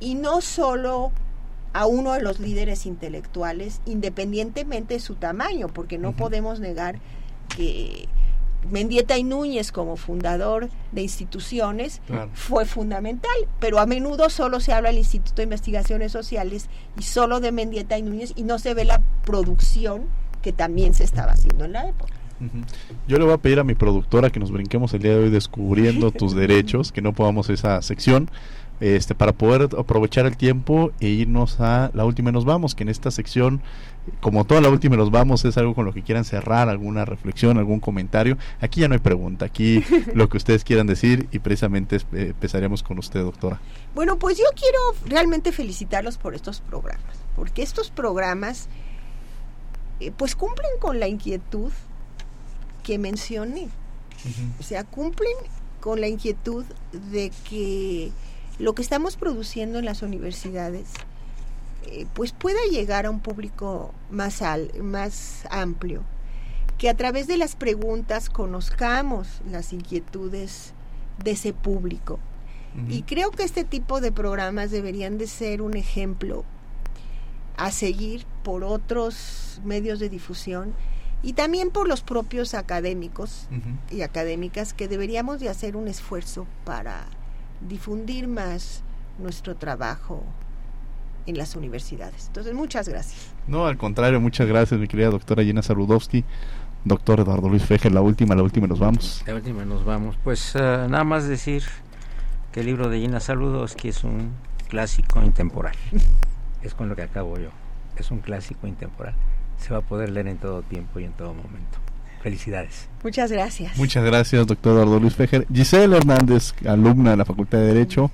[SPEAKER 3] y no solo a uno de los líderes intelectuales, independientemente de su tamaño, porque no podemos negar que Mendieta y Núñez como fundador de instituciones fue fundamental, pero a menudo solo se habla del Instituto de Investigaciones Sociales y solo de Mendieta y Núñez y no se ve la producción que también se estaba haciendo en la época.
[SPEAKER 1] Yo le voy a pedir a mi productora que nos brinquemos el día de hoy descubriendo tus derechos, que no podamos esa sección este, para poder aprovechar el tiempo e irnos a la última y nos vamos, que en esta sección, como toda la última y nos vamos, es algo con lo que quieran cerrar, alguna reflexión, algún comentario. Aquí ya no hay pregunta, aquí lo que ustedes quieran decir y precisamente eh, empezaremos con usted, doctora.
[SPEAKER 3] Bueno, pues yo quiero realmente felicitarlos por estos programas, porque estos programas eh, pues cumplen con la inquietud que mencioné. O sea, cumplen con la inquietud de que lo que estamos produciendo en las universidades eh, pues pueda llegar a un público más, al, más amplio, que a través de las preguntas conozcamos las inquietudes de ese público. Y creo que este tipo de programas deberían de ser un ejemplo a seguir por otros medios de difusión y también por los propios académicos y académicas que deberíamos de hacer un esfuerzo para difundir más nuestro trabajo en las universidades. Entonces, muchas gracias.
[SPEAKER 1] No, al contrario, muchas gracias, mi querida doctora Gina Saludowski. Doctor Eduardo Luis Fejer, la última, la última nos vamos.
[SPEAKER 4] La última nos vamos. Pues eh, nada más decir que el libro de Gina Saludowski es un clásico intemporal. es con lo que acabo yo. Es un clásico intemporal. Se va a poder leer en todo tiempo y en todo momento. Felicidades.
[SPEAKER 3] Muchas gracias.
[SPEAKER 1] Muchas gracias, doctor Eduardo Luis Fejer. Giselle Hernández, alumna de la Facultad de Derecho.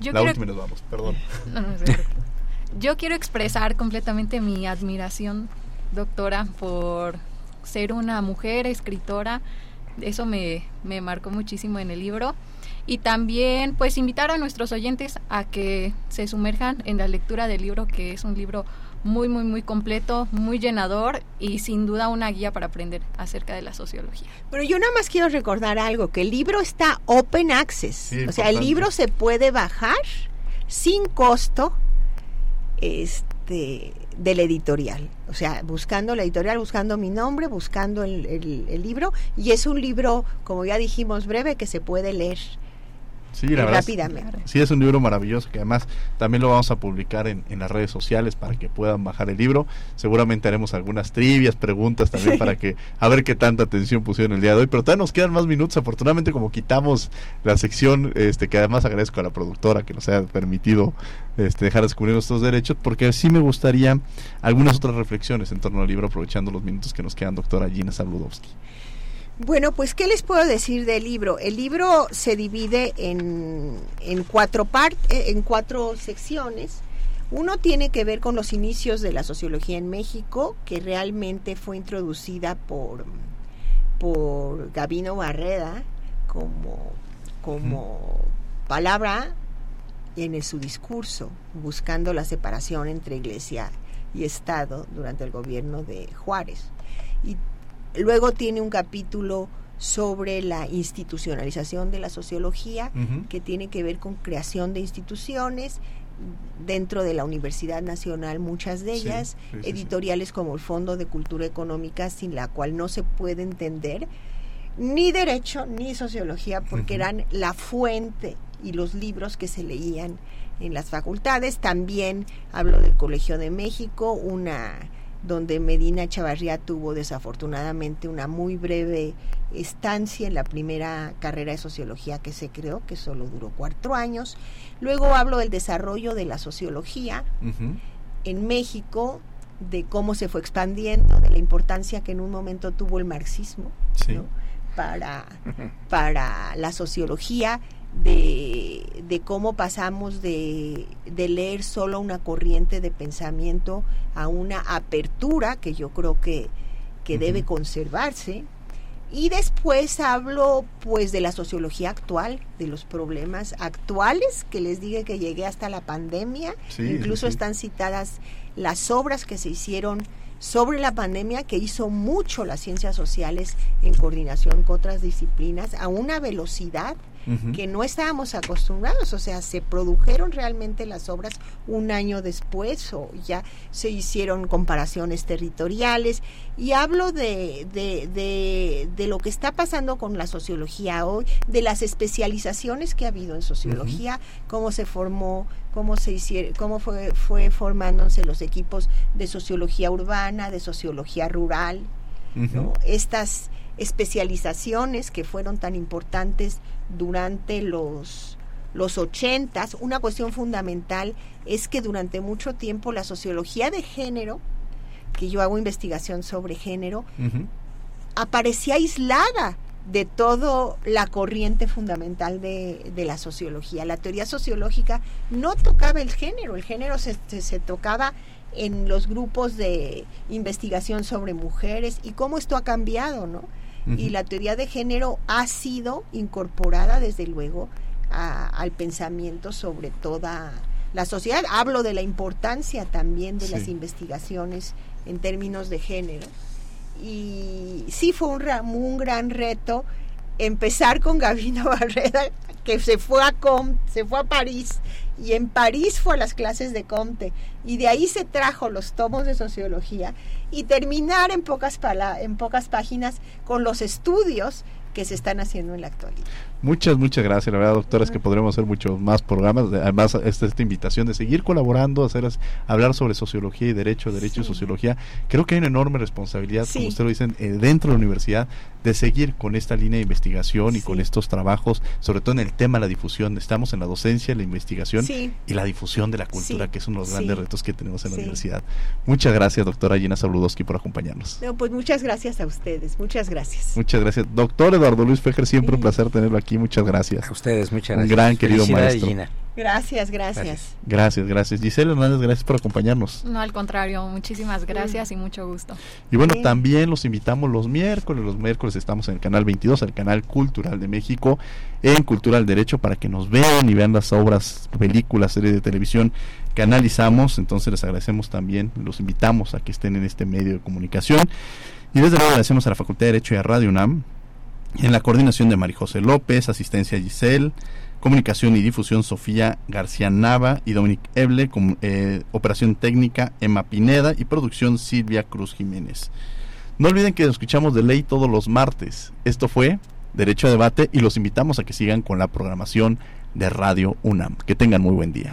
[SPEAKER 1] la última nos vamos, perdón.
[SPEAKER 2] Yo quiero expresar completamente mi admiración, doctora, por ser una mujer escritora. Eso me, me marcó muchísimo en el libro. Y también, pues, invitar a nuestros oyentes a que se sumerjan en la lectura del libro, que es un libro muy, muy, muy completo, muy llenador y sin duda una guía para aprender acerca de la sociología.
[SPEAKER 3] Pero yo nada más quiero recordar algo, que el libro está open access, o sea, el libro se puede bajar sin costo este del editorial, o sea, buscando la editorial, buscando mi nombre, buscando el, el libro, y es un libro, como ya dijimos, breve que se puede leer
[SPEAKER 1] Sí, la verdad. Rápidamente. Sí, es un libro maravilloso que además también lo vamos a publicar en, en, las redes sociales para que puedan bajar el libro. Seguramente haremos algunas trivias, preguntas también para que a ver qué tanta atención pusieron el día de hoy. Pero todavía nos quedan más minutos. Afortunadamente, como quitamos la sección, este que además agradezco a la productora que nos haya permitido este, dejar descubrir nuestros derechos, porque sí me gustaría algunas otras reflexiones en torno al libro, aprovechando los minutos que nos quedan, doctora Gina Saludowski.
[SPEAKER 3] Bueno, pues, ¿qué les puedo decir del libro? El libro se divide en, en cuatro partes, eh, en cuatro secciones. Uno tiene que ver con los inicios de la sociología en México, que realmente fue introducida por, por Gabino Barreda como, como palabra en su discurso, buscando la separación entre iglesia y Estado durante el gobierno de Juárez. Y Luego tiene un capítulo sobre la institucionalización de la sociología, que tiene que ver con creación de instituciones dentro de la Universidad Nacional, muchas de ellas, editoriales como el Fondo de Cultura Económica, sin la cual no se puede entender ni derecho ni sociología, porque eran la fuente y los libros que se leían en las facultades. También hablo del Colegio de México, una donde Medina Chavarría tuvo desafortunadamente una muy breve estancia en la primera carrera de sociología que se creó, que solo duró cuatro años. Luego hablo del desarrollo de la sociología en México, de cómo se fue expandiendo, de la importancia que en un momento tuvo el marxismo para, para la sociología, de, cómo pasamos de, leer solo una corriente de pensamiento a una apertura que yo creo que, que debe conservarse. Y después hablo pues de la sociología actual, de los problemas actuales, que les dije que llegué hasta la pandemia, incluso están citadas las obras que se hicieron sobre la pandemia que hizo mucho las ciencias sociales en coordinación con otras disciplinas a una velocidad que no estábamos acostumbrados, o sea, se produjeron realmente las obras un año después o ya se hicieron comparaciones territoriales. Y hablo de, de, de, lo que está pasando con la sociología hoy, de las especializaciones que ha habido en sociología, cómo se formó, cómo se hicieron, cómo fue, fue formándose los equipos de sociología urbana, de sociología rural, estas especializaciones que fueron tan importantes durante los los ochentas, una cuestión fundamental es que durante mucho tiempo la sociología de género, que yo hago investigación sobre género, aparecía aislada de todo la corriente fundamental de, de, la sociología. La teoría sociológica no tocaba el género, el género se, se tocaba en los grupos de investigación sobre mujeres y cómo esto ha cambiado, ¿no? Y la teoría de género ha sido incorporada desde luego al pensamiento sobre toda la sociedad. Hablo de la importancia también de las investigaciones en términos de género. Y sí fue un, un gran reto empezar con Gabino Barreda, que se fue a Com, se fue a París y en París fue a las clases de Comte y de ahí se trajo los tomos de sociología y terminar en pocas, páginas con los estudios que se están haciendo en la actualidad.
[SPEAKER 1] Muchas, muchas gracias, la verdad, doctora, es que podremos hacer muchos más programas. Además, esta, esta invitación de seguir colaborando, hacer hablar sobre sociología y derecho, derecho y sociología. Creo que hay una enorme responsabilidad, como usted lo dice, eh, dentro de la universidad, de seguir con esta línea de investigación y con estos trabajos, sobre todo en el tema de la difusión. Estamos en la docencia, la investigación y la difusión de la cultura, que es uno de los grandes retos que tenemos en la universidad. Muchas gracias, doctora Gina Sabludowski, por acompañarnos.
[SPEAKER 3] No, pues muchas gracias a ustedes, muchas gracias.
[SPEAKER 1] Muchas gracias. Doctor Eduardo Luis Fejer, siempre un placer tenerlo aquí muchas gracias.
[SPEAKER 4] A ustedes, muchas gracias.
[SPEAKER 1] Un gran querido maestro.
[SPEAKER 3] Gracias, gracias.
[SPEAKER 1] Gracias, gracias. Giselle Hernández, gracias por acompañarnos.
[SPEAKER 2] No, al contrario, muchísimas gracias y mucho gusto.
[SPEAKER 1] Y bueno, también los invitamos los miércoles. Los miércoles estamos en el canal 22, el canal Cultural de México, en Cultural Derecho, para que nos vean y vean las obras, películas, series de televisión que analizamos. Entonces les agradecemos también, los invitamos a que estén en este medio de comunicación. Y desde luego agradecemos a la Facultad de Derecho y a Radio UNAM en la coordinación de María José López, asistencia Giselle, comunicación y difusión Sofía García Nava y Dominic Eble, eh, operación técnica Emma Pineda y producción Silvia Cruz Jiménez. No olviden que escuchamos de ley todos los martes. Esto fue Derecho a Debate y los invitamos a que sigan con la programación de Radio UNAM. Que tengan muy buen día.